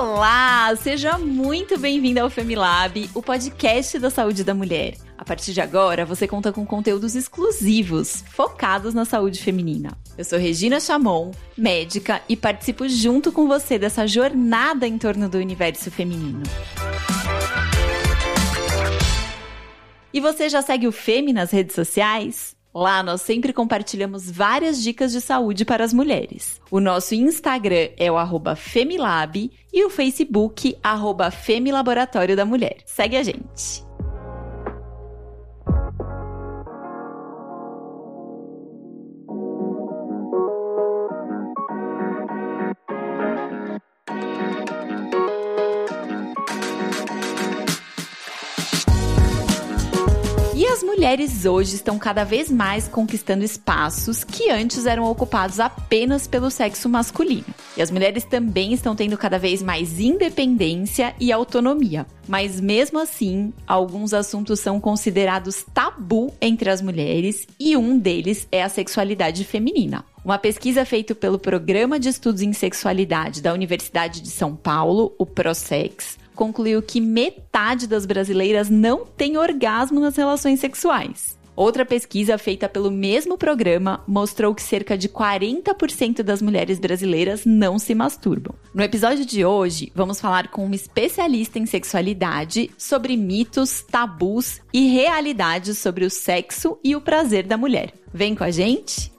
Olá, seja muito bem-vindo ao Femilab, o podcast da saúde da mulher. A partir de agora, você conta com conteúdos exclusivos, focados na saúde feminina. Eu sou Regina Chamon, médica, e participo junto com você dessa jornada em torno do universo feminino. E você já segue o Femi nas redes sociais? Lá nós sempre compartilhamos várias dicas de saúde para as mulheres. O nosso Instagram é o Femilab e o Facebook arroba Femilaboratório da Mulher. Segue a gente! Mulheres hoje estão cada vez mais conquistando espaços que antes eram ocupados apenas pelo sexo masculino. E as mulheres também estão tendo cada vez mais independência e autonomia. Mas mesmo assim, alguns assuntos são considerados tabu entre as mulheres e um deles é a sexualidade feminina. Uma pesquisa feita pelo Programa de Estudos em Sexualidade da Universidade de São Paulo, o ProSex, concluiu que metade das brasileiras não tem orgasmo nas relações sexuais. Outra pesquisa feita pelo mesmo programa mostrou que cerca de 40% das mulheres brasileiras não se masturbam. No episódio de hoje, vamos falar com uma especialista em sexualidade sobre mitos, tabus e realidades sobre o sexo e o prazer da mulher. Vem com a gente?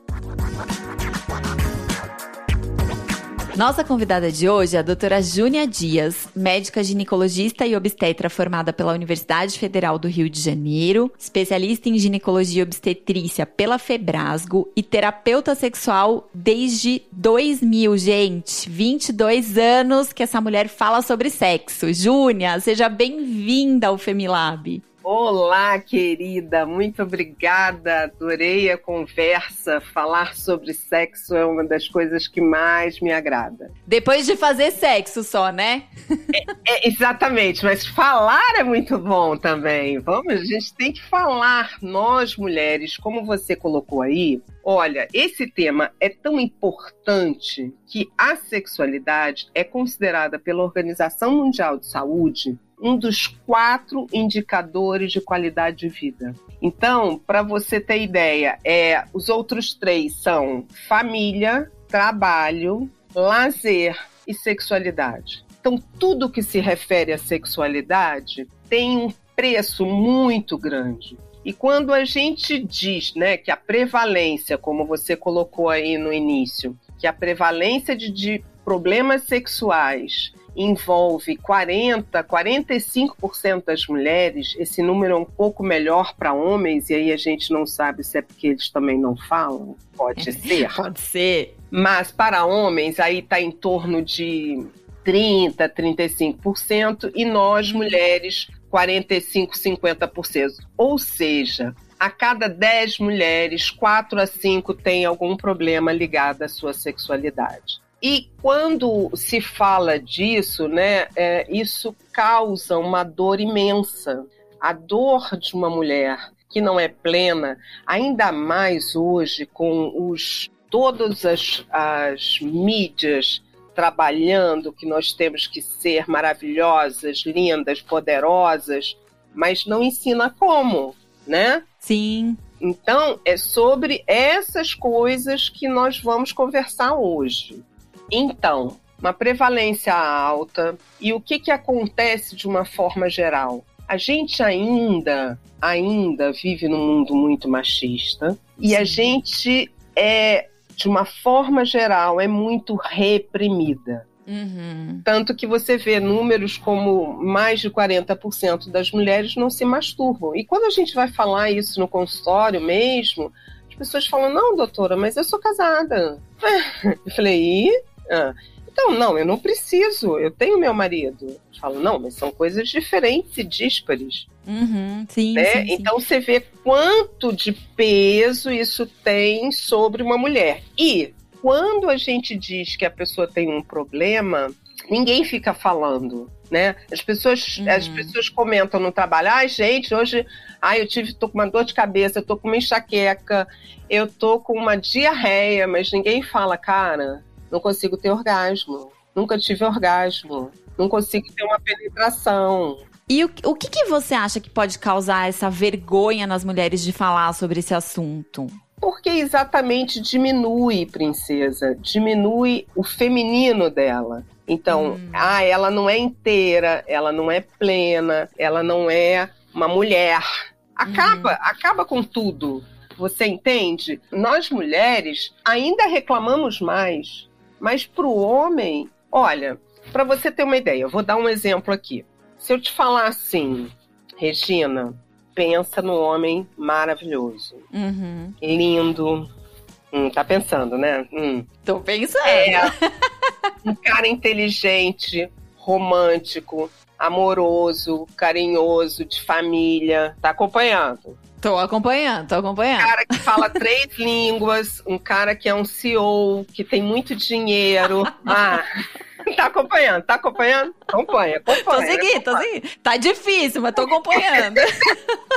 Nossa convidada de hoje é a doutora Júnia Dias, médica ginecologista e obstetra formada pela Universidade Federal do Rio de Janeiro, especialista em ginecologia e obstetrícia pela Febrasgo e terapeuta sexual desde 2000, gente. 22 anos que essa mulher fala sobre sexo. Júnia, seja bem-vinda ao Femilab. Olá, querida, muito obrigada. Adorei a conversa. Falar sobre sexo é uma das coisas que mais me agrada. Depois de fazer sexo só, né? é, é, exatamente, mas falar é muito bom também. Vamos, a gente tem que falar, nós mulheres, como você colocou aí. Olha, esse tema é tão importante que a sexualidade é considerada pela Organização Mundial de Saúde um dos quatro indicadores de qualidade de vida. Então, para você ter ideia, é, os outros três são família, trabalho, lazer e sexualidade. Então, tudo que se refere à sexualidade tem um preço muito grande. E quando a gente diz né, que a prevalência, como você colocou aí no início, que a prevalência de, de problemas sexuais envolve 40, 45% das mulheres, esse número é um pouco melhor para homens, e aí a gente não sabe se é porque eles também não falam. Pode ser. Pode ser. Mas para homens, aí está em torno de 30, 35%, e nós, mulheres, 45, 50%. Ou seja, a cada 10 mulheres, 4 a 5 têm algum problema ligado à sua sexualidade. E quando se fala disso, né, é, isso causa uma dor imensa. A dor de uma mulher que não é plena, ainda mais hoje com os todas as, as mídias trabalhando que nós temos que ser maravilhosas, lindas, poderosas, mas não ensina como, né? Sim. Então, é sobre essas coisas que nós vamos conversar hoje. Então, uma prevalência alta. E o que, que acontece de uma forma geral? A gente ainda, ainda vive num mundo muito machista e a gente é, de uma forma geral, é muito reprimida. Uhum. Tanto que você vê números como mais de 40% das mulheres não se masturbam. E quando a gente vai falar isso no consultório mesmo, as pessoas falam: Não, doutora, mas eu sou casada. Eu falei: E? Ah, então, não, eu não preciso, eu tenho meu marido. Eu falo, não, mas são coisas diferentes e díspares. Uhum, sim, né? sim, Então você vê quanto de peso isso tem sobre uma mulher. E quando a gente diz que a pessoa tem um problema, ninguém fica falando. Né? As pessoas, uhum. as pessoas comentam no trabalho, ai, ah, gente, hoje ai, eu tive, tô com uma dor de cabeça, eu tô com uma enxaqueca, eu tô com uma diarreia, mas ninguém fala, cara, não consigo ter orgasmo. nunca tive orgasmo, não consigo ter uma penetração. E o, o que, que você acha que pode causar essa vergonha nas mulheres de falar sobre esse assunto? Porque exatamente diminui, princesa, diminui o feminino dela. Então, hum. ah, ela não é inteira, ela não é plena, ela não é uma mulher. Acaba, uhum. acaba com tudo. Você entende? Nós mulheres ainda reclamamos mais, mas para o homem, olha, para você ter uma ideia, eu vou dar um exemplo aqui. Se eu te falar assim, Regina, pensa no homem maravilhoso, uhum. lindo. Hum, tá pensando, né? Hum. Tô pensando. É, um cara inteligente, romântico, amoroso, carinhoso, de família. Tá acompanhando? Tô acompanhando, tô acompanhando. Um cara que fala três línguas, um cara que é um CEO, que tem muito dinheiro. Ah. Tá acompanhando, tá acompanhando? Acompanha, acompanha. Tô seguindo, tô seguindo. Tá difícil, mas tô acompanhando.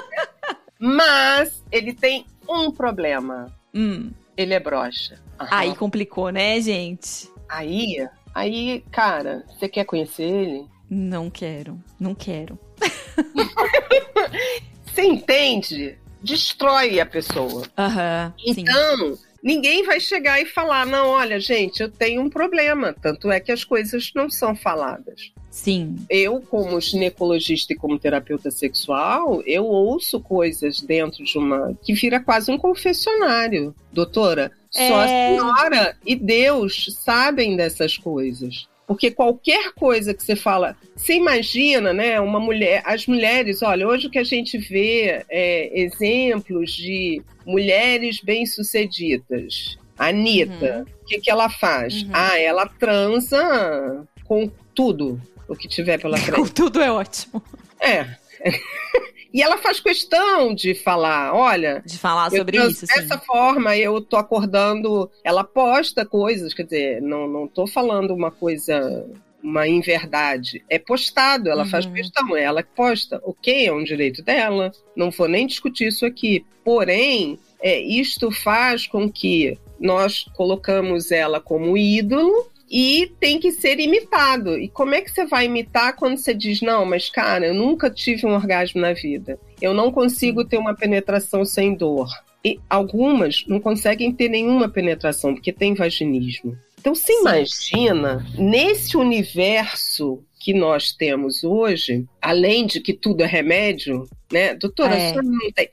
mas ele tem um problema. Hum. Ele é broxa. Uhum. Aí complicou, né, gente? Aí, aí, cara, você quer conhecer ele? Não quero, não quero. Você entende? Destrói a pessoa. Uhum, então, sim ninguém vai chegar e falar: não, olha, gente, eu tenho um problema. Tanto é que as coisas não são faladas. Sim. Eu, como ginecologista e como terapeuta sexual, eu ouço coisas dentro de uma. que vira quase um confessionário. Doutora, é... só a senhora e Deus sabem dessas coisas. Porque qualquer coisa que você fala, você imagina, né? Uma mulher, as mulheres, olha, hoje o que a gente vê é exemplos de mulheres bem-sucedidas. Anitta, uhum. o que, que ela faz? Uhum. Ah, ela transa com tudo o que tiver pela frente. Com tudo é ótimo. É. E ela faz questão de falar, olha. De falar sobre eu, isso. Dessa sim. forma, eu tô acordando. Ela posta coisas, quer dizer, não, não tô falando uma coisa uma inverdade. É postado, ela uhum. faz questão, é ela que posta. Ok, é um direito dela. Não vou nem discutir isso aqui. Porém, é, isto faz com que nós colocamos ela como ídolo e tem que ser imitado. E como é que você vai imitar quando você diz, não, mas cara, eu nunca tive um orgasmo na vida, eu não consigo ter uma penetração sem dor. E algumas não conseguem ter nenhuma penetração, porque tem vaginismo. Então, você imagina, nesse universo que nós temos hoje, além de que tudo é remédio, né? Doutora, é.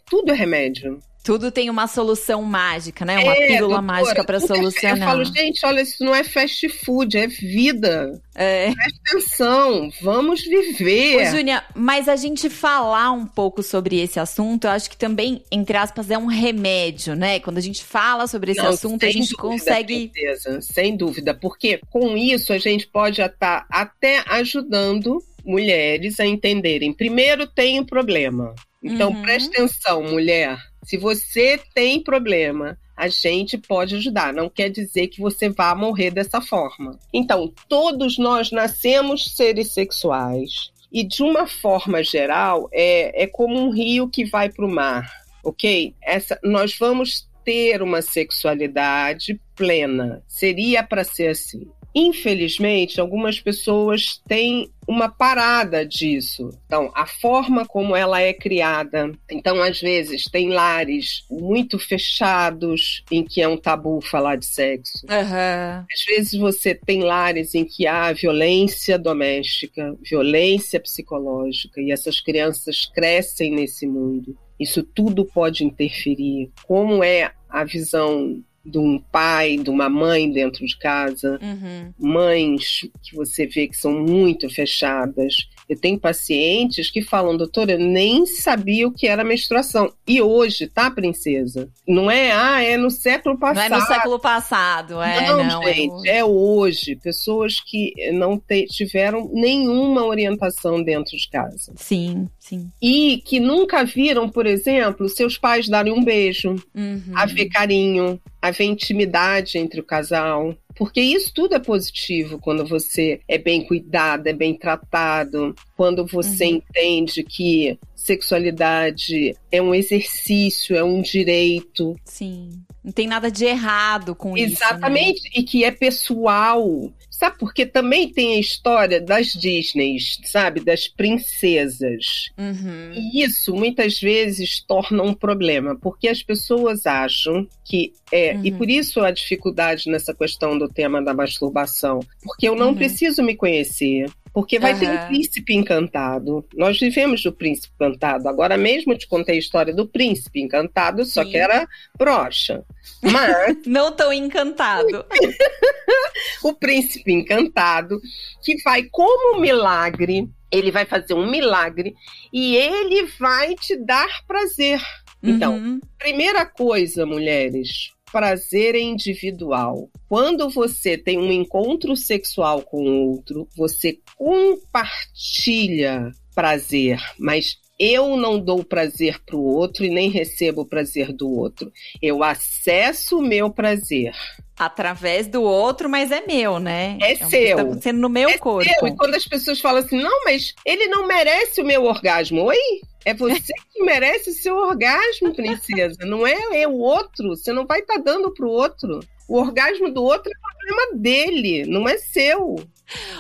tudo é remédio. Tudo tem uma solução mágica, né? Uma é, pílula doutora, mágica para solucionar. Eu falo, gente, olha, isso não é fast food, é vida. É. Presta atenção, vamos viver. Ô, Júnia, mas a gente falar um pouco sobre esse assunto, eu acho que também, entre aspas, é um remédio, né? Quando a gente fala sobre esse não, assunto, a gente dúvida, consegue. Certeza, sem dúvida, porque com isso a gente pode estar até ajudando mulheres a entenderem. Primeiro, tem um problema. Então, uhum. preste atenção, mulher se você tem problema, a gente pode ajudar. Não quer dizer que você vá morrer dessa forma. Então, todos nós nascemos seres sexuais. E de uma forma geral, é, é como um rio que vai para o mar, ok? Essa, nós vamos ter uma sexualidade plena. Seria para ser assim. Infelizmente, algumas pessoas têm uma parada disso. Então, a forma como ela é criada. Então, às vezes, tem lares muito fechados em que é um tabu falar de sexo. Uhum. Às vezes, você tem lares em que há violência doméstica, violência psicológica, e essas crianças crescem nesse mundo. Isso tudo pode interferir. Como é a visão de um pai, de uma mãe dentro de casa, uhum. mães que você vê que são muito fechadas. Eu tenho pacientes que falam, doutora, eu nem sabia o que era menstruação. E hoje, tá, princesa? Não é, ah, é no século passado. Não é no século passado, é. Não, não é gente, é, é, hoje. Pessoas que não te, tiveram nenhuma orientação dentro de casa. Sim, sim. E que nunca viram, por exemplo, seus pais darem um beijo, uhum. haver carinho, haver intimidade entre o casal. Porque isso tudo é positivo quando você é bem cuidado, é bem tratado, quando você uhum. entende que sexualidade é um exercício, é um direito. Sim. Não tem nada de errado com Exatamente, isso. né? Exatamente, e que é pessoal. Sabe, porque também tem a história das Disneys, sabe, das princesas. Uhum. E isso muitas vezes torna um problema, porque as pessoas acham que é, Uhum. e por isso a dificuldade nessa questão do tema da masturbação, porque eu não Uhum. preciso me conhecer. Porque vai ter um príncipe encantado. Nós vivemos do príncipe encantado. Agora mesmo eu te contei a história do príncipe encantado, só Sim. que era brocha. Mas Não tão encantado. o príncipe encantado, que vai como um milagre, ele vai fazer um milagre e ele vai te dar prazer. Então, Uhum. Primeira coisa, mulheres, prazer é individual. Quando você tem um encontro sexual com outro, você compartilha prazer, mas eu não dou prazer para o outro e nem recebo o prazer do outro. Eu acesso o meu prazer. Através do outro, mas é meu, né? É um- seu. Tá acontecendo no meu É corpo. seu, e quando as pessoas falam assim, não, mas ele não merece o meu orgasmo. Oi? É você que merece o seu orgasmo, princesa. Não é, é o outro. Você não vai estar dando pro outro. O orgasmo do outro é problema dele, não é seu.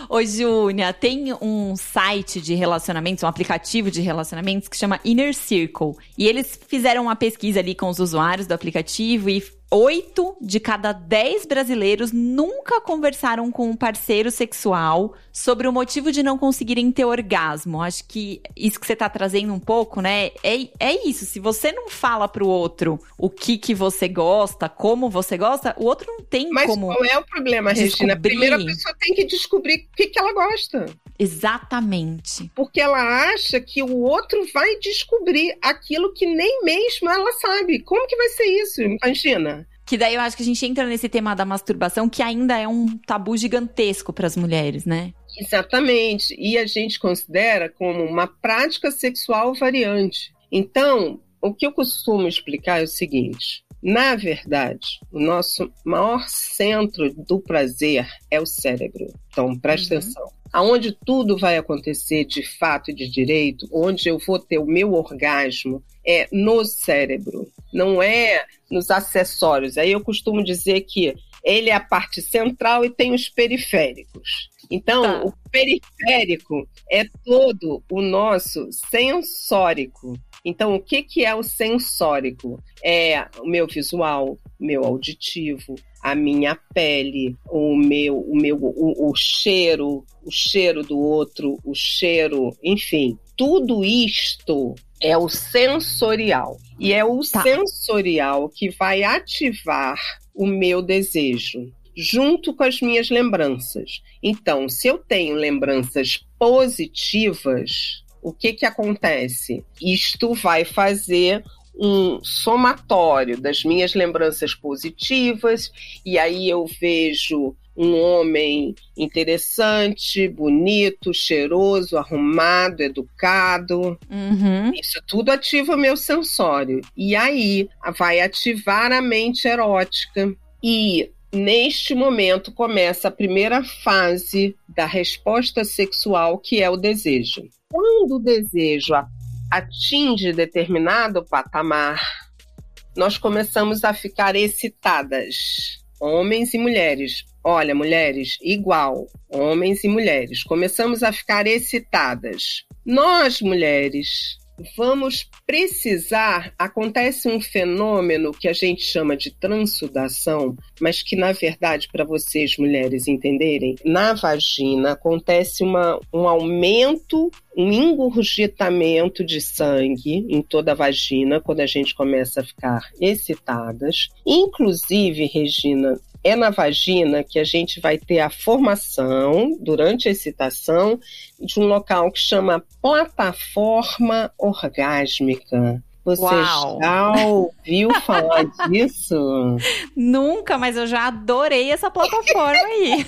Ô, Júnia, tem um site de relacionamentos, um aplicativo de relacionamentos que chama Inner Circle. E eles fizeram uma pesquisa ali com os usuários do aplicativo e oito de cada dez brasileiros nunca conversaram com um parceiro sexual sobre o motivo de não conseguirem ter orgasmo. Acho que isso que você tá trazendo um pouco, né? É, é isso. Se você não fala pro outro o que que você gosta, como você gosta, o outro não tem Mas como. qual é o problema, Regina? descobrir. Primeiro a pessoa tem que descobrir o que, que ela gosta. Exatamente. Porque ela acha que o outro vai descobrir aquilo que nem mesmo ela sabe. Como que vai ser isso? Imagina. Que daí eu acho que a gente entra nesse tema da masturbação, que ainda é um tabu gigantesco para as mulheres, né? Exatamente. E a gente considera como uma prática sexual variante. Então, o que eu costumo explicar é o seguinte: na verdade, o nosso maior centro do prazer é o cérebro. Então, presta Uhum. atenção. Aonde tudo vai acontecer de fato e de direito, onde eu vou ter o meu orgasmo, é no cérebro, não é nos acessórios. Aí eu costumo dizer que ele é a parte central e tem os periféricos. Então, Tá. o periférico é todo o nosso sensórico. Então, o que, que é o sensórico? É o meu visual, meu auditivo, a minha pele, o meu, o meu, o, o cheiro, o cheiro do outro, o cheiro, enfim, tudo isto é o sensorial. E é o Tá. sensorial que vai ativar o meu desejo, junto com as minhas lembranças. Então, se eu tenho lembranças positivas, o que que acontece? Isto vai fazer um somatório das minhas lembranças positivas, e aí eu vejo um homem interessante, bonito, cheiroso, arrumado, educado. Uhum. Isso tudo ativa o meu sensório. E aí vai ativar a mente erótica. E neste momento começa a primeira fase da resposta sexual, que é o desejo. Quando o desejo atinge determinado patamar, nós começamos a ficar excitadas. Homens e mulheres. Olha, mulheres, igual. Homens e mulheres. Começamos a ficar excitadas. Nós, mulheres, vamos precisar. Acontece um fenômeno que a gente chama de transudação, mas que, na verdade, para vocês, mulheres, entenderem, na vagina acontece uma, um aumento, um engurgitamento de sangue em toda a vagina quando a gente começa a ficar excitadas. Inclusive, Regina, é na vagina que a gente vai ter a formação, durante a excitação, de um local que chama plataforma orgásmica. Você Uau. já ouviu falar disso? Nunca, mas eu já adorei essa plataforma aí.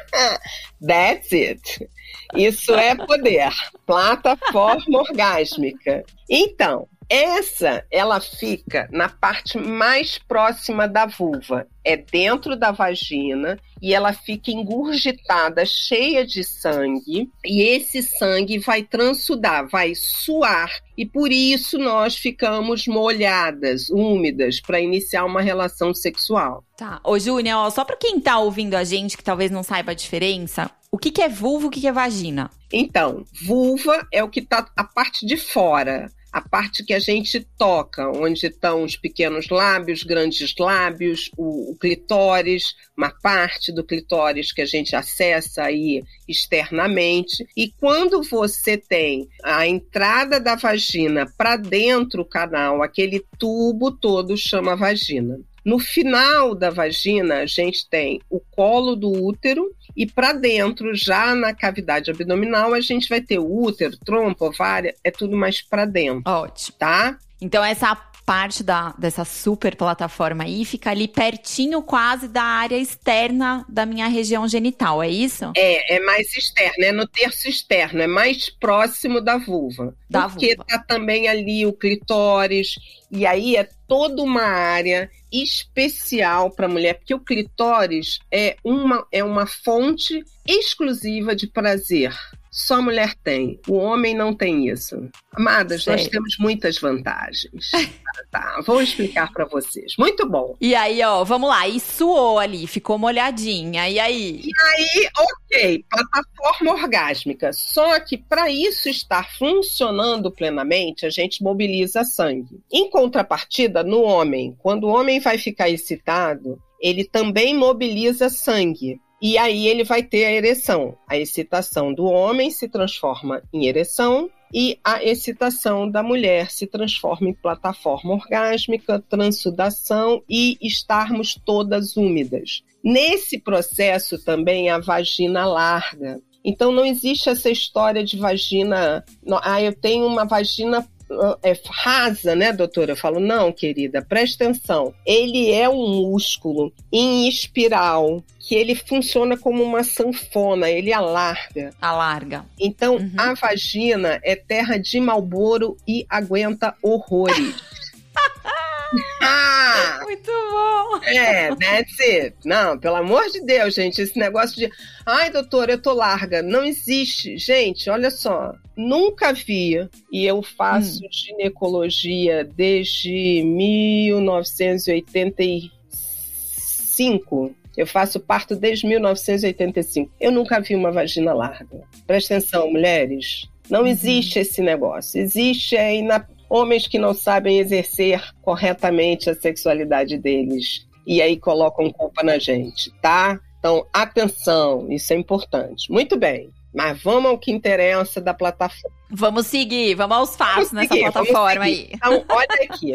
That's it. Isso é poder. Plataforma orgásmica. Então, Essa, ela fica na parte mais próxima da vulva, é dentro da vagina e ela fica engurgitada, cheia de sangue, e esse sangue vai transudar, vai suar, e por isso nós ficamos molhadas, úmidas, para iniciar uma relação sexual. Tá. Ô, Júnior, só para quem tá ouvindo a gente que talvez não saiba a diferença, o que, que é vulva e o que, que é vagina? Então, vulva é o que tá a parte de fora a parte que a gente toca, onde estão os pequenos lábios, grandes lábios, o, o, clitóris, uma parte do clitóris que a gente acessa aí externamente. E quando você tem a entrada da vagina para dentro do canal, aquele tubo todo chama vagina. No final da vagina, a gente tem o colo do útero e para dentro, já na cavidade abdominal, a gente vai ter o útero, trompa, ovária, é tudo mais para dentro. Ótimo. Tá? Então, essa parte da, dessa super plataforma aí fica ali pertinho quase da área externa da minha região genital, é isso? É, é mais externo, é no terço externo, é mais próximo da vulva. Da porque vulva. tá também ali o clitóris, e aí é toda uma área especial para mulher, porque o clitóris é uma, é uma fonte exclusiva de prazer. Só a mulher tem. O homem não tem isso. Amadas, Sei. nós temos muitas vantagens. tá, vou explicar para vocês. Muito bom. E aí, ó, vamos lá. E suou ali, ficou molhadinha. E aí? E aí, ok, plataforma orgásmica. Só que para isso estar funcionando plenamente, a gente mobiliza sangue. Em contrapartida, no homem, quando o homem vai ficar excitado, ele também mobiliza sangue. E aí ele vai ter a ereção. A excitação do homem se transforma em ereção e a excitação da mulher se transforma em plataforma orgásmica, transudação e estarmos todas úmidas. Nesse processo também a vagina larga. Então não existe essa história de vagina. Ah, eu tenho uma vagina é, rasa, né, doutora? Eu falo, não, querida, presta atenção. Ele é um músculo em espiral que ele funciona como uma sanfona, ele alarga. Alarga. Então, uhum. a vagina é terra de malboro e aguenta horrores. ah, Muito bom! É, that's it. Não, pelo amor de Deus, gente, esse negócio de. Ai, doutora, eu tô larga. Não existe. Gente, olha só. Nunca vi, e eu faço hum. ginecologia desde 1985. Eu faço parto desde 1985. Eu nunca vi uma vagina larga. Presta atenção, mulheres. Não uhum. existe esse negócio. Existe aí na homens que não sabem exercer corretamente a sexualidade deles. E aí colocam culpa na gente, tá? Então, atenção, isso é importante. Muito bem. Mas vamos ao que interessa da plataforma. Vamos seguir, vamos aos fatos vamos nessa seguir, plataforma aí. Então, olha aqui.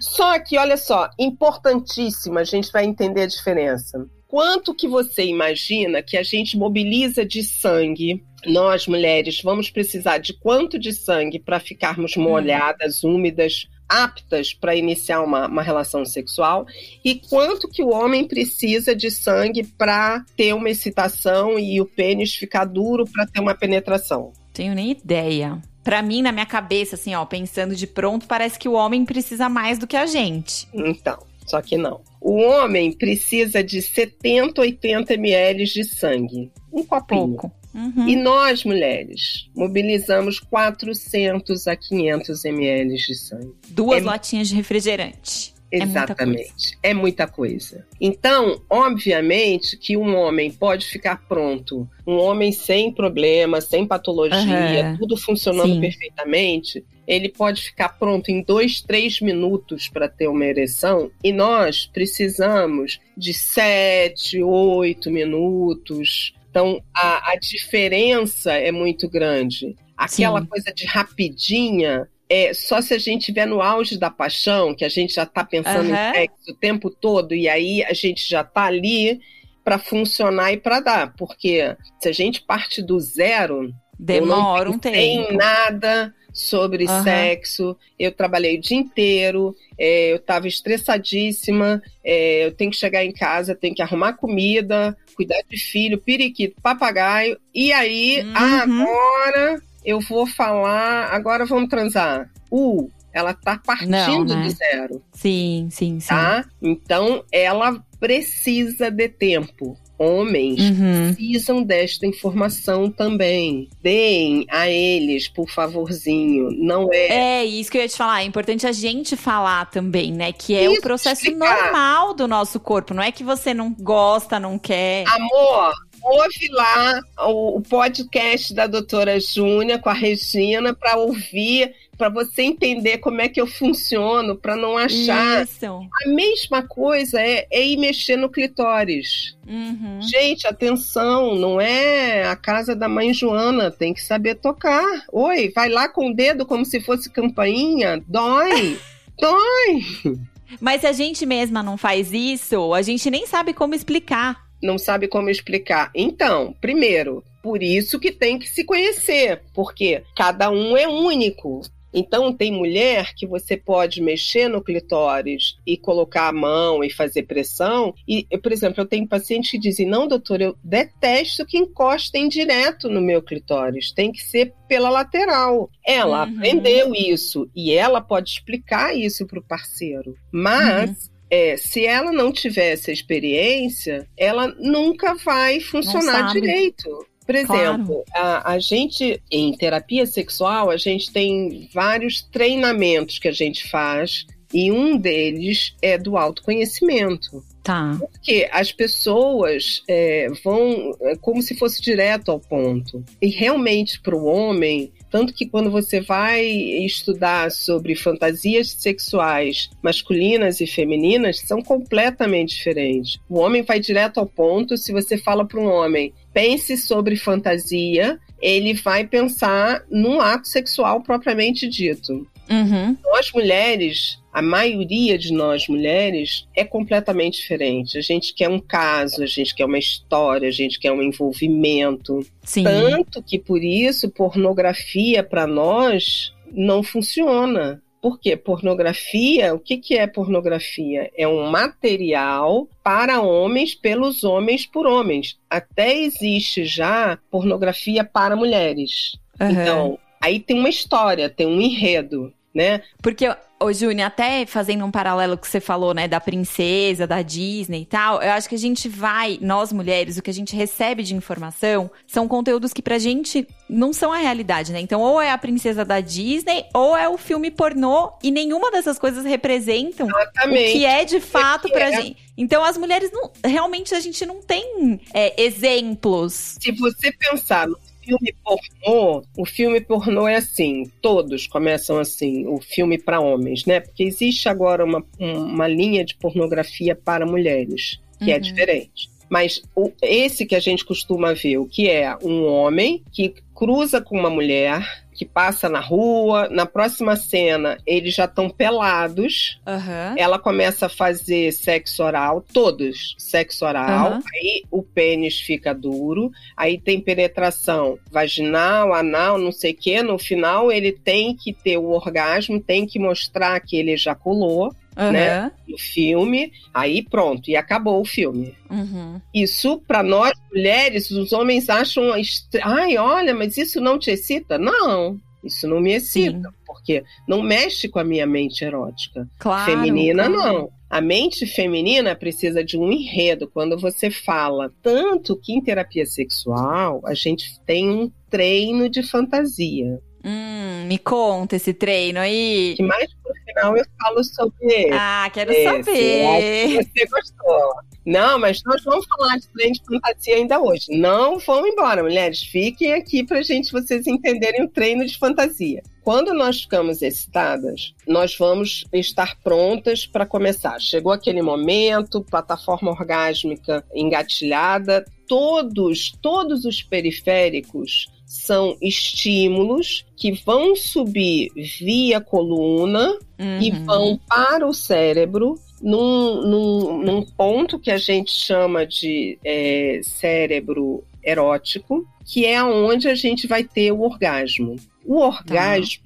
só que, olha só, importantíssima, a gente vai entender a diferença. Quanto que você imagina que a gente mobiliza de sangue nós mulheres vamos precisar de quanto de sangue para ficarmos hum. molhadas, úmidas, aptas para iniciar uma, uma, relação sexual e quanto que o homem precisa de sangue para ter uma excitação e o pênis ficar duro para ter uma penetração. Tenho nem ideia. Para mim, na minha cabeça, assim, ó, pensando de pronto, parece que o homem precisa mais do que a gente. Então, só que não. O homem precisa de 70, 80 ml de sangue. Um copinho. Pouco. Uhum. E nós, mulheres, mobilizamos 400 a 500 ml de sangue. Duas é... latinhas de refrigerante. Exatamente. É muita, é muita coisa. Então, obviamente que um homem pode ficar pronto, um homem sem problema, sem patologia, uhum. tudo funcionando Sim. perfeitamente, ele pode ficar pronto em dois, três minutos para ter uma ereção, e nós precisamos de sete, oito minutos então, a, a diferença é muito grande. Aquela Sim. coisa de rapidinha, é só se a gente estiver no auge da paixão, que a gente já está pensando uhum. em sexo o tempo todo, e aí a gente já está ali para funcionar e para dar. Porque se a gente parte do zero, demora um tempo. Tem nada sobre uhum. sexo. Eu trabalhei o dia inteiro, é, eu estava estressadíssima. É, eu tenho que chegar em casa, tenho que arrumar comida, cuidar de filho, periquito, papagaio. E aí, uhum. agora eu vou falar, agora vamos transar. Uh, ela tá partindo Não, né? do zero, Sim, sim, sim. tá? Então ela precisa de tempo. Homens Uhum. precisam desta informação também. Deem a eles, por favorzinho. Não é É isso que eu ia te falar. É importante a gente falar também, né? Que é Isso, o processo explicar. normal do nosso corpo. Não é que você não gosta, não quer. Amor, ouve lá o, o podcast da doutora Júnia com a Regina para ouvir, para você entender como é que eu funciono, para não achar. Isso. A mesma coisa é, é ir mexer no clitóris. Uhum. Gente, atenção, não é a casa da mãe Joana, tem que saber tocar. Oi, vai lá com o dedo como se fosse campainha, dói. dói. Mas se a gente mesma não faz isso, a gente nem sabe como explicar. não sabe como explicar. Então, primeiro, por isso que tem que se conhecer, porque cada um é único. Então, tem mulher que você pode mexer no clitóris e colocar a mão e fazer pressão. E, eu, por exemplo, eu tenho pacientes que dizem: Não, doutor, eu detesto que encostem direto no meu clitóris, tem que ser pela lateral. Ela Uhum. aprendeu isso e ela pode explicar isso para o parceiro. Mas. é, se ela não tiver essa experiência, ela nunca vai funcionar direito. Por exemplo, a, a gente, em terapia sexual, a gente tem vários treinamentos que a gente faz, e um deles é do autoconhecimento. Tá. Porque as pessoas é, vão é, como se fosse direto ao ponto. E realmente, para o homem, tanto que quando você vai estudar sobre fantasias sexuais masculinas e femininas, são completamente diferentes. O homem vai direto ao ponto. Se você fala para um homem, pense sobre fantasia, ele vai pensar num ato sexual propriamente dito. Uhum. Nós mulheres, a maioria de nós mulheres é completamente diferente. A gente quer um caso, a gente quer uma história, a gente quer um envolvimento. Sim. Tanto que por isso pornografia para nós não funciona. Por quê? Pornografia, o que, que é pornografia? É um material para homens, pelos homens, por homens. Até existe já pornografia para mulheres. Uhum. Então, aí tem uma história, tem um enredo, né? Porque, ô Júnior, até fazendo um paralelo que você falou, né, da princesa, da Disney e tal, eu acho que a gente vai, nós mulheres, o que a gente recebe de informação são conteúdos que pra gente não são a realidade, né? Então, ou é a princesa da Disney, ou é o filme pornô, e nenhuma dessas coisas representam Exatamente. o que é de fato que pra é. gente. Então, as mulheres não. Realmente, a gente não tem é, exemplos. Se você pensar no filme pornô, o filme pornô é assim, todos começam assim, o filme para homens, né? Porque existe agora uma, um- uma linha de pornografia para mulheres, que é Uhum. diferente. Mas o- esse que a gente costuma ver, o que é um homem que cruza com uma mulher, que passa na rua, na próxima cena eles já estão pelados, Aham. ela começa a fazer sexo oral, todos sexo oral, Aham. aí o pênis fica duro, aí tem penetração vaginal, anal, não sei o que, no final ele tem que ter o orgasmo, tem que mostrar que ele ejaculou Aham. né? no filme, aí pronto, e acabou o filme. Uhum. Isso, para nós mulheres, os homens acham. estra- Ai, olha, mas isso não te excita? Não, isso não me excita, porque não mexe com a minha mente erótica. Claro. feminina, claro. não. A mente feminina precisa de um enredo. Quando você fala tanto que em terapia sexual a gente tem um treino de fantasia. Hum, me conta esse treino aí. Que mais pro final eu falo sobre. Ah, quero Esse, saber. que você gostou. Não, mas nós vamos falar de treino de fantasia ainda hoje. Não vão embora, mulheres. Fiquem aqui pra gente, vocês entenderem o treino de fantasia. Quando nós ficamos excitadas, nós vamos estar prontas para começar. Chegou aquele momento, plataforma orgásmica engatilhada, todos, todos os periféricos são estímulos que vão subir via coluna e Uhum. vão para o cérebro num, num, num ponto que a gente chama de é, cérebro erótico, que é onde a gente vai ter o orgasmo. O orgasmo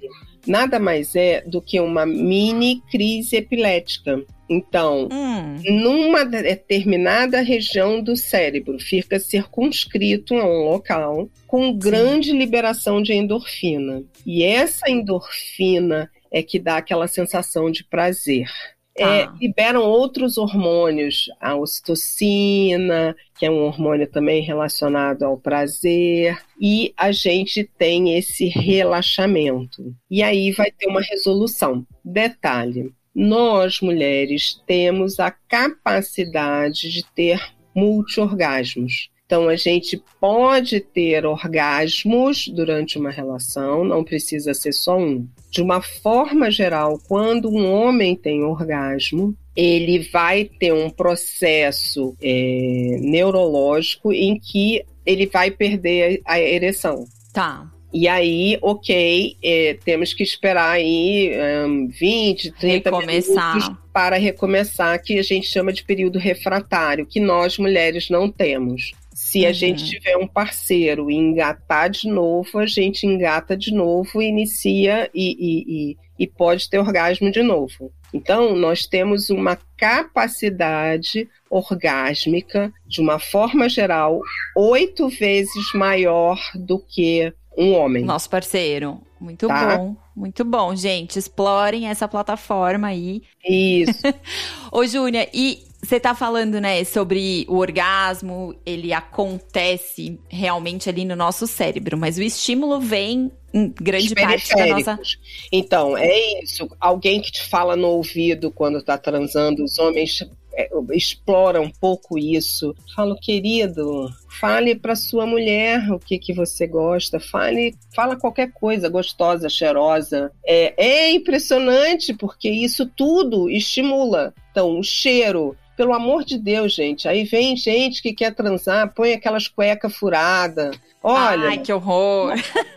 nada mais é do que uma mini crise epilética. Então, Hum, numa determinada região do cérebro fica circunscrito a um local com grande liberação de endorfina. E essa endorfina é que dá aquela sensação de prazer. É, ah. liberam outros hormônios, a ocitocina, que é um hormônio também relacionado ao prazer, e a gente tem esse relaxamento. E aí vai ter uma resolução. Detalhe: nós mulheres temos a capacidade de ter multiorgasmos. Então, a gente pode ter orgasmos durante uma relação, não precisa ser só um. De uma forma geral, quando um homem tem orgasmo, ele vai ter um processo é, neurológico em que ele vai perder a ereção. Tá. E aí, ok, é, temos que esperar aí um, 20, 30 recomeçar. minutos para recomeçar, que a gente chama de período refratário, que nós mulheres não temos. Se a uhum. gente tiver um parceiro e engatar de novo, a gente engata de novo, inicia e, e, e, e pode ter orgasmo de novo. Então, nós temos uma capacidade orgásmica, de uma forma geral, oito vezes maior do que um homem. Nosso parceiro. Muito tá? bom, muito bom, gente. Explorem essa plataforma aí. Isso. Ô, Júnia, e você tá falando, né, sobre o orgasmo, ele acontece realmente ali no nosso cérebro, mas o estímulo vem em grande parte da nossa. Então, é isso. Alguém que te fala no ouvido quando tá transando, os homens é, exploram um pouco isso. Falo, querido, fale para sua mulher o que, que você gosta, fale, fala qualquer coisa gostosa, cheirosa. É, é impressionante porque isso tudo estimula. Então, o cheiro, pelo amor de Deus, gente. Aí vem gente que quer transar, põe aquelas cuecas furadas. Olha. Ai, que horror.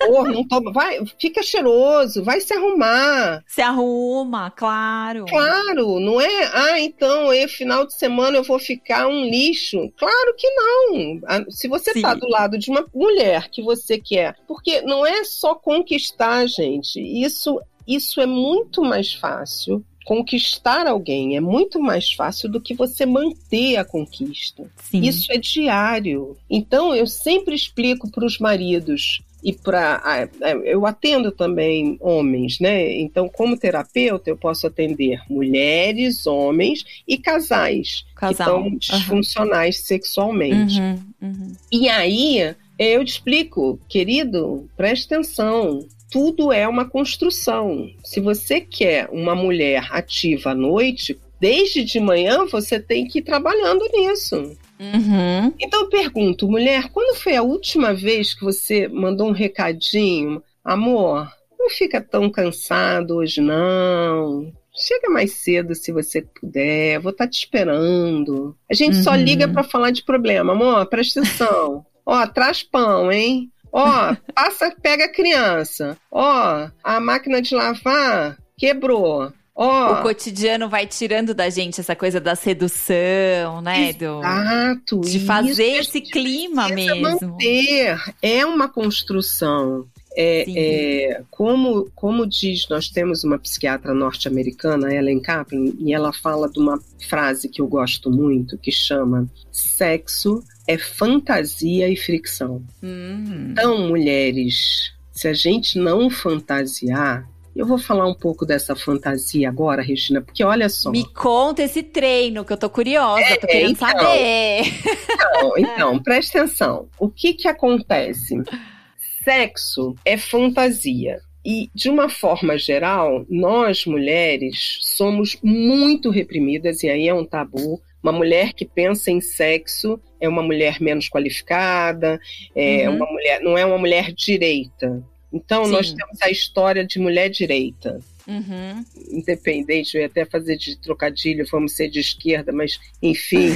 Horror, não toma. Vai, fica cheiroso, vai se arrumar. Se arruma, claro. Claro, não é? Ah, então, aí, final de semana eu vou ficar um lixo. Claro que não. Se você tá Sim. tá do lado de uma mulher que você quer, porque não é só conquistar, gente. Isso, isso é muito mais fácil conquistar alguém é muito mais fácil do que você manter a conquista. Sim. Isso é diário. Então eu sempre explico para os maridos e para eu atendo também homens, né? Então, como terapeuta, eu posso atender mulheres, homens e casais Casal. que estão disfuncionais uhum. sexualmente. Uhum, uhum. E aí eu te explico, querido, preste atenção tudo é uma construção. Se você quer uma mulher ativa à noite, desde de manhã você tem que ir trabalhando nisso. Uhum. Então eu pergunto, mulher, quando foi a última vez que você mandou um recadinho? Amor, não fica tão cansado hoje, não. Chega mais cedo se você puder, vou estar tá te esperando. A gente uhum. só liga para falar de problema. Amor, presta atenção. Ó, traz pão, hein? Ó, passa, pega a criança. Ó, a máquina de lavar quebrou. Oh, o cotidiano vai tirando da gente essa coisa da sedução, né? Exato. Do, de fazer esse clima mesmo. Manter. É uma construção. É, é, como, como diz, nós temos uma psiquiatra norte-americana, Ellen Kaplan, e ela fala de uma frase que eu gosto muito, que chama sexo é fantasia e fricção. Hum. Então, mulheres, se a gente não fantasiar, eu vou falar um pouco dessa fantasia agora, Regina, porque olha só. Me conta esse treino, que eu tô curiosa, é, tô querendo então, saber. Então, então, presta atenção. O que que acontece? Sexo é fantasia. E, de uma forma geral, nós mulheres somos muito reprimidas, e aí é um tabu, uma mulher que pensa em sexo é uma mulher menos qualificada, é uhum. uma mulher, não é uma mulher direita. Então, Sim. nós temos a história de mulher direita. Uhum. Independente, eu ia até fazer de trocadilho, vamos ser de esquerda, mas enfim.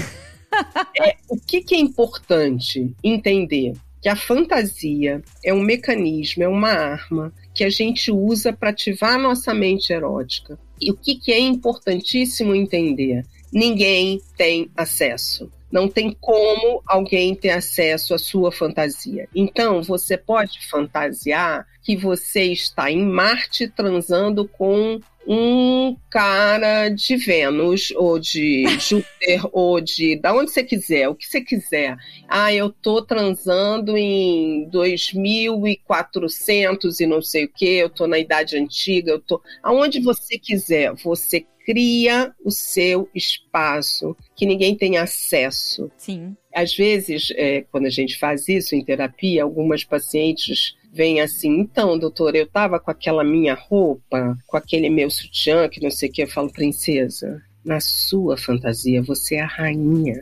é, o que, que é importante entender? Que a fantasia é um mecanismo, é uma arma que a gente usa para ativar a nossa mente erótica. E o que, que é importantíssimo entender? ninguém tem acesso. Não tem como alguém ter acesso à sua fantasia. Então, você pode fantasiar que você está em Marte transando com um cara de Vênus ou de Júpiter ou de da onde você quiser, o que você quiser. Ah, eu tô transando em 2400 e não sei o que, eu tô na idade antiga, eu tô aonde você quiser. Você cria o seu espaço que ninguém tem acesso. Sim. Às vezes, é, quando a gente faz isso em terapia, algumas pacientes vem assim, então, doutor, eu tava com aquela minha roupa, com aquele meu sutiã, que não sei o que, eu falo, princesa, na sua fantasia, você é a rainha.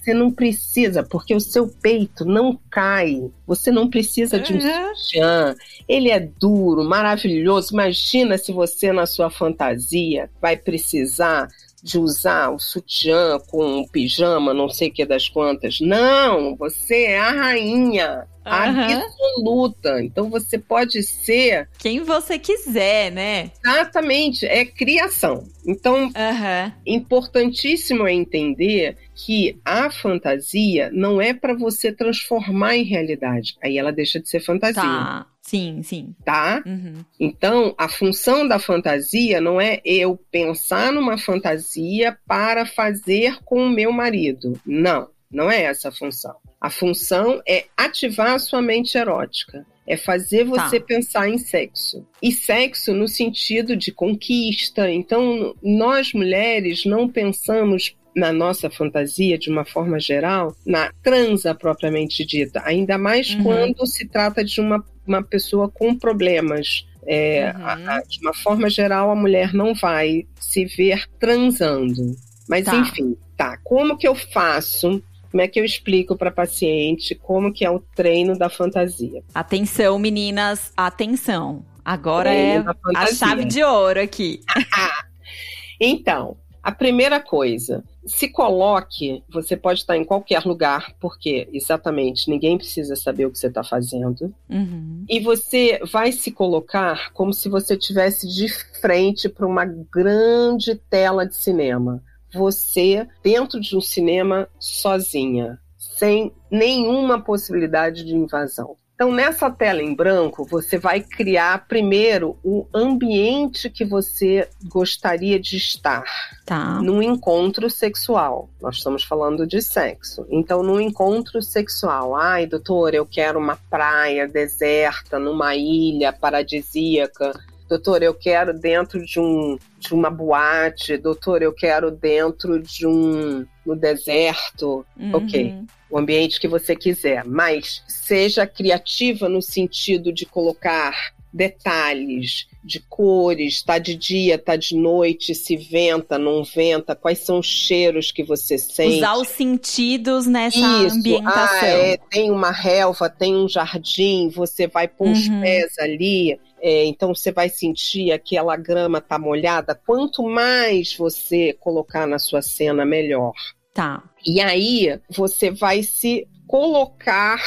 Você não precisa, porque o seu peito não cai. Você não precisa de um uhum. sutiã. Ele é duro, maravilhoso. Imagina se você, na sua fantasia, vai precisar de usar o sutiã com o pijama, não sei o que das quantas. Não, você é a rainha. Uhum. Absoluta. Então você pode ser. Quem você quiser, né? Exatamente. É criação. Então, uhum. importantíssimo é entender que a fantasia não é para você transformar em realidade. Aí ela deixa de ser fantasia. Tá. Sim, sim. Tá? Uhum. Então, a função da fantasia não é eu pensar numa fantasia para fazer com o meu marido. Não, não é essa a função. A função é ativar a sua mente erótica. É fazer você tá. pensar em sexo. E sexo no sentido de conquista. Então, nós mulheres não pensamos na nossa fantasia, de uma forma geral, na transa propriamente dita, ainda mais uhum. quando se trata de uma, uma pessoa com problemas. É, uhum. a, a, de uma forma geral, a mulher não vai se ver transando. Mas tá. enfim, tá. Como que eu faço como é que eu explico para paciente como que é o treino da fantasia? Atenção, meninas, atenção. Agora treino é a chave de ouro aqui. então, a primeira coisa, se coloque, você pode estar em qualquer lugar, porque exatamente ninguém precisa saber o que você está fazendo. Uhum. E você vai se colocar como se você estivesse de frente para uma grande tela de cinema. Você dentro de um cinema sozinha, sem nenhuma possibilidade de invasão. Então, nessa tela em branco, você vai criar primeiro o ambiente que você gostaria de estar. Tá. Num encontro sexual. Nós estamos falando de sexo. Então, num encontro sexual. Ai, doutor, eu quero uma praia deserta, numa ilha paradisíaca. Doutor, eu quero dentro de, um, de uma boate. Doutor, eu quero dentro de um no deserto. Uhum. Ok o ambiente que você quiser, mas seja criativa no sentido de colocar detalhes de cores, tá de dia, tá de noite, se venta, não venta, quais são os cheiros que você sente. Usar os sentidos nessa Isso. ambientação. Ah, é, tem uma relva, tem um jardim, você vai pôr uhum. os pés ali, é, então você vai sentir aquela grama tá molhada. Quanto mais você colocar na sua cena, melhor. Tá. E aí você vai se colocar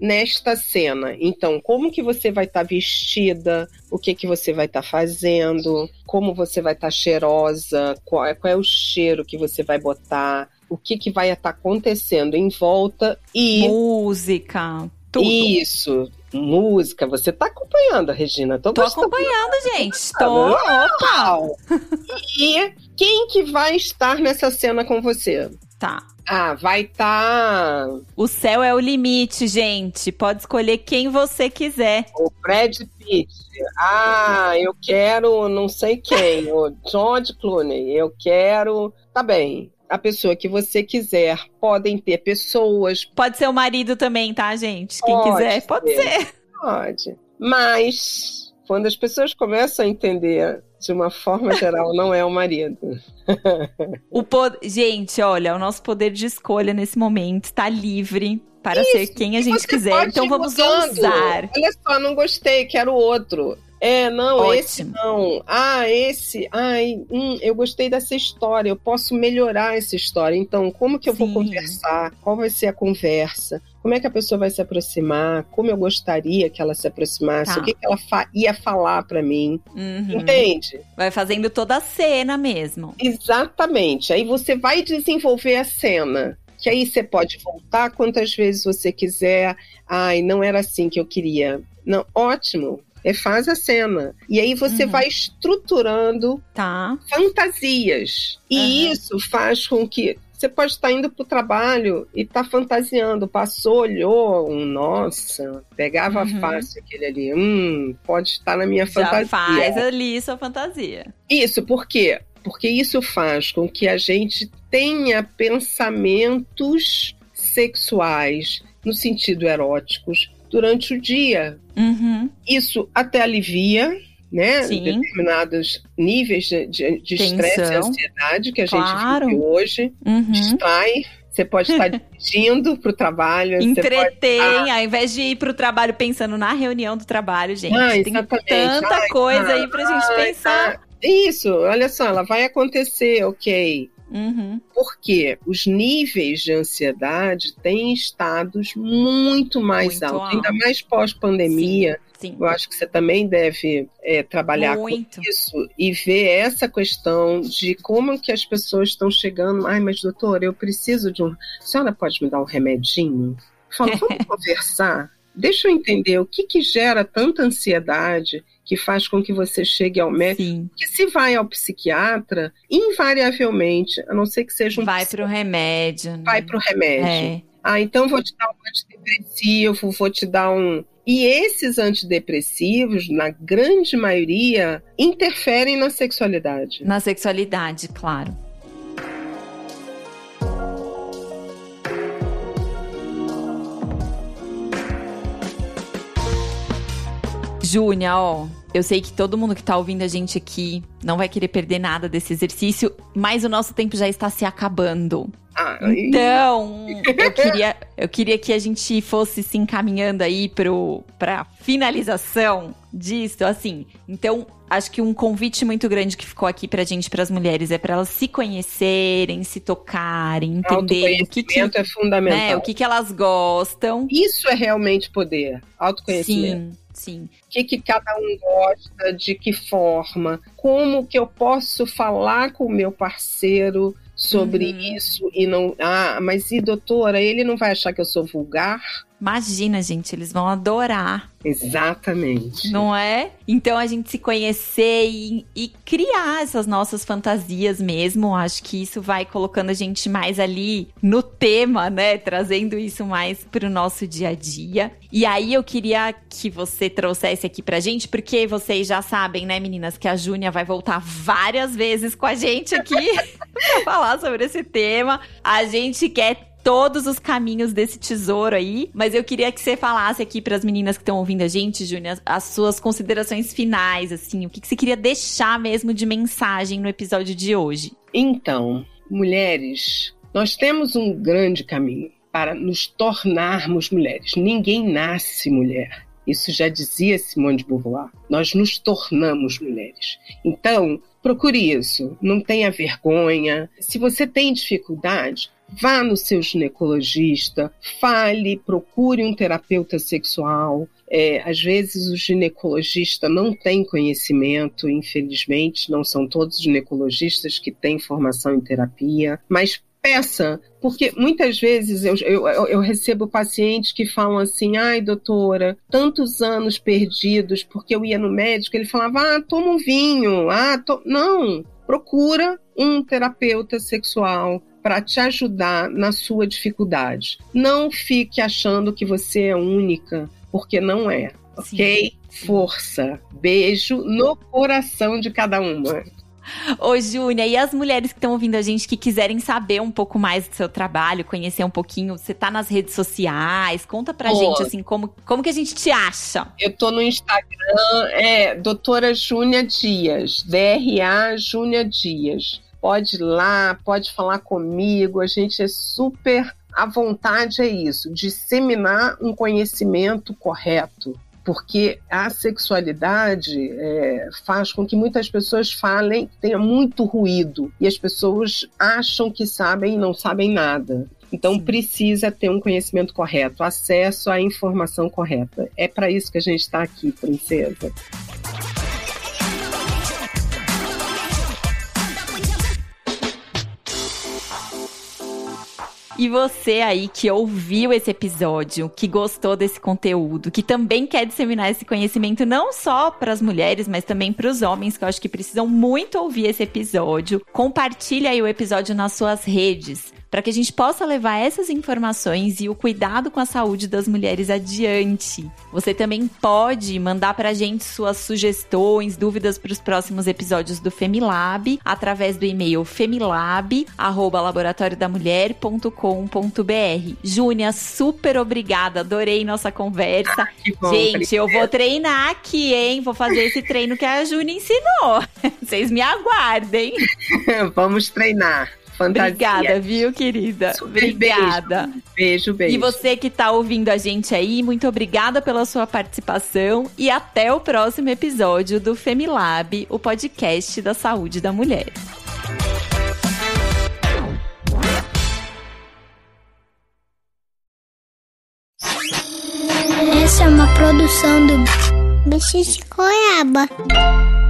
nesta cena. Então, como que você vai estar tá vestida? O que que você vai estar tá fazendo? Como você vai estar tá cheirosa? Qual é, qual é o cheiro que você vai botar? O que que vai estar tá acontecendo em volta e música, tudo. Isso. Música, você tá acompanhando, Regina? Tô, Tô acompanhando, gente. Tô. Opa! E quem que vai estar nessa cena com você? Tá. Ah, vai estar. Tá... O céu é o limite, gente. Pode escolher quem você quiser. O Brad Pitt. Ah, eu quero não sei quem. o George Clooney. Eu quero. Tá bem. A pessoa que você quiser. Podem ter pessoas. Pode ser o marido também, tá, gente? Quem pode quiser, pode ser. ser. Pode. Mas quando as pessoas começam a entender de uma forma geral, não é o marido. o pod... Gente, olha, o nosso poder de escolha nesse momento está livre para Isso, ser quem a gente quiser. Então vamos usar. Olha só, não gostei, quero outro. É, não, Ótimo. esse não. Ah, esse. Ai, hum, eu gostei dessa história. Eu posso melhorar essa história. Então, como que eu Sim. vou conversar? Qual vai ser a conversa? Como é que a pessoa vai se aproximar? Como eu gostaria que ela se aproximasse? Tá. O que, que ela fa ia falar para mim? Uhum. Entende? Vai fazendo toda a cena mesmo. Exatamente. Aí você vai desenvolver a cena que aí você pode voltar quantas vezes você quiser. Ai, não era assim que eu queria. Não, ótimo. É, faz a cena. E aí você uhum. vai estruturando tá. fantasias. E uhum. isso faz com que você pode estar indo para o trabalho e tá fantasiando. Passou, olhou, um, nossa, pegava uhum. fácil aquele ali. Hum, pode estar na minha Já fantasia. faz ali sua fantasia. Isso, por quê? Porque isso faz com que a gente tenha pensamentos sexuais no sentido eróticos durante o dia. Uhum. Isso até alivia, né? Sim. Determinados níveis de estresse e ansiedade que a claro. gente vive hoje. Uhum. Distrai. Você pode estar dirigindo para o trabalho. Entretém, estar... ao invés de ir para o trabalho pensando na reunião do trabalho, gente. Ah, tem tanta ai, coisa ai, aí para a gente ai, pensar. Tá. Isso, olha só, ela vai acontecer, ok. Uhum. Porque os níveis de ansiedade têm estados muito mais muito altos, alto. ainda mais pós-pandemia. Eu acho que você também deve é, trabalhar muito. com isso e ver essa questão de como que as pessoas estão chegando. Ai, mas doutora, eu preciso de um. A senhora pode me dar um remedinho? Fala, vamos conversar. Deixa eu entender o que, que gera tanta ansiedade que faz com que você chegue ao médico. Sim. Porque se vai ao psiquiatra, invariavelmente, a não ser que seja um. Vai para o remédio. Né? Vai para o remédio. É. Ah, então vou te dar um antidepressivo, vou te dar um. E esses antidepressivos, na grande maioria, interferem na sexualidade. Na sexualidade, claro. Júnia, ó, eu sei que todo mundo que tá ouvindo a gente aqui não vai querer perder nada desse exercício, mas o nosso tempo já está se acabando. Então, eu queria, eu queria que a gente fosse se encaminhando aí pro, pra finalização disso, assim. Então, acho que um convite muito grande que ficou aqui pra gente, pras mulheres, é para elas se conhecerem, se tocarem, entenderem o que, que é fundamental. Né, o que, que elas gostam. Isso é realmente poder, autoconhecimento. Sim. Sim. O que, que cada um gosta, de que forma, como que eu posso falar com o meu parceiro sobre uhum. isso e não. Ah, mas e doutora, ele não vai achar que eu sou vulgar? Imagina, gente, eles vão adorar. Exatamente. Não é? Então a gente se conhecer e, e, criar essas nossas fantasias mesmo, acho que isso vai colocando a gente mais ali no tema, né? Trazendo isso mais pro nosso dia a dia. E aí eu queria que você trouxesse aqui pra gente, porque vocês já sabem, né, meninas, que a Júnia vai voltar várias vezes com a gente aqui pra falar sobre esse tema. A gente quer todos os caminhos desse tesouro aí. Mas eu queria que você falasse aqui para as meninas que estão ouvindo a gente, Júnior, as suas considerações finais, assim, o que, que você queria deixar mesmo de mensagem no episódio de hoje. Então, mulheres, nós temos um grande caminho para nos tornarmos mulheres. Ninguém nasce mulher. Isso já dizia Simone de Beauvoir. Nós nos tornamos mulheres. Então, procure isso. Não tenha vergonha. Se você tem dificuldade, Vá no seu ginecologista, fale, procure um terapeuta sexual. É, às vezes o ginecologista não tem conhecimento, infelizmente, não são todos ginecologistas que têm formação em terapia, mas peça, porque muitas vezes eu, eu, eu, recebo pacientes que falam assim: ai, doutora, tantos anos perdidos, porque eu ia no médico, ele falava: ah, toma um vinho, ah, to... não, procura um terapeuta sexual, para te ajudar na sua dificuldade. Não fique achando que você é única, porque não é, ok? Sim. Força. Beijo no coração de cada uma. Ô, Júnia, e as mulheres que estão ouvindo a gente que quiserem saber um pouco mais do seu trabalho, conhecer um pouquinho, você tá nas redes sociais, conta pra gente, assim, como, como que a gente te acha? Eu tô no Instagram, é doutora Júnia Dias, DRA Júnia Dias pode ir lá, pode falar comigo, a gente é super à vontade é isso, disseminar um conhecimento correto, porque a sexualidade é, faz com que muitas pessoas falem, tenha muito ruído, e as pessoas acham que sabem e não sabem nada. Então precisa ter um conhecimento correto, acesso à informação correta. É para isso que a gente está aqui, princesa. E você aí que ouviu esse episódio, que gostou desse conteúdo, que também quer disseminar esse conhecimento não só para as mulheres, mas também para os homens, que eu acho que precisam muito ouvir esse episódio, compartilha aí o episódio nas suas redes para que a gente possa levar essas informações e o cuidado com a saúde das mulheres adiante. Você também pode mandar para a gente suas sugestões, dúvidas para os próximos episódios do Femilab através do e-mail femilab@laboratoriodamulher.com.br. Júnia, super obrigada, adorei nossa conversa. Ah, bom, gente, eu vou treinar aqui, hein? Vou fazer esse treino que a Júnia ensinou. Vocês me aguardem. Vamos treinar fantasia. Obrigada, viu, querida? Super obrigada. Beijo. beijo, beijo. E você que tá ouvindo a gente aí, muito obrigada pela sua participação e até o próximo episódio do Femilab, o podcast da saúde da mulher. Essa é uma produção do Bicho de Goiaba.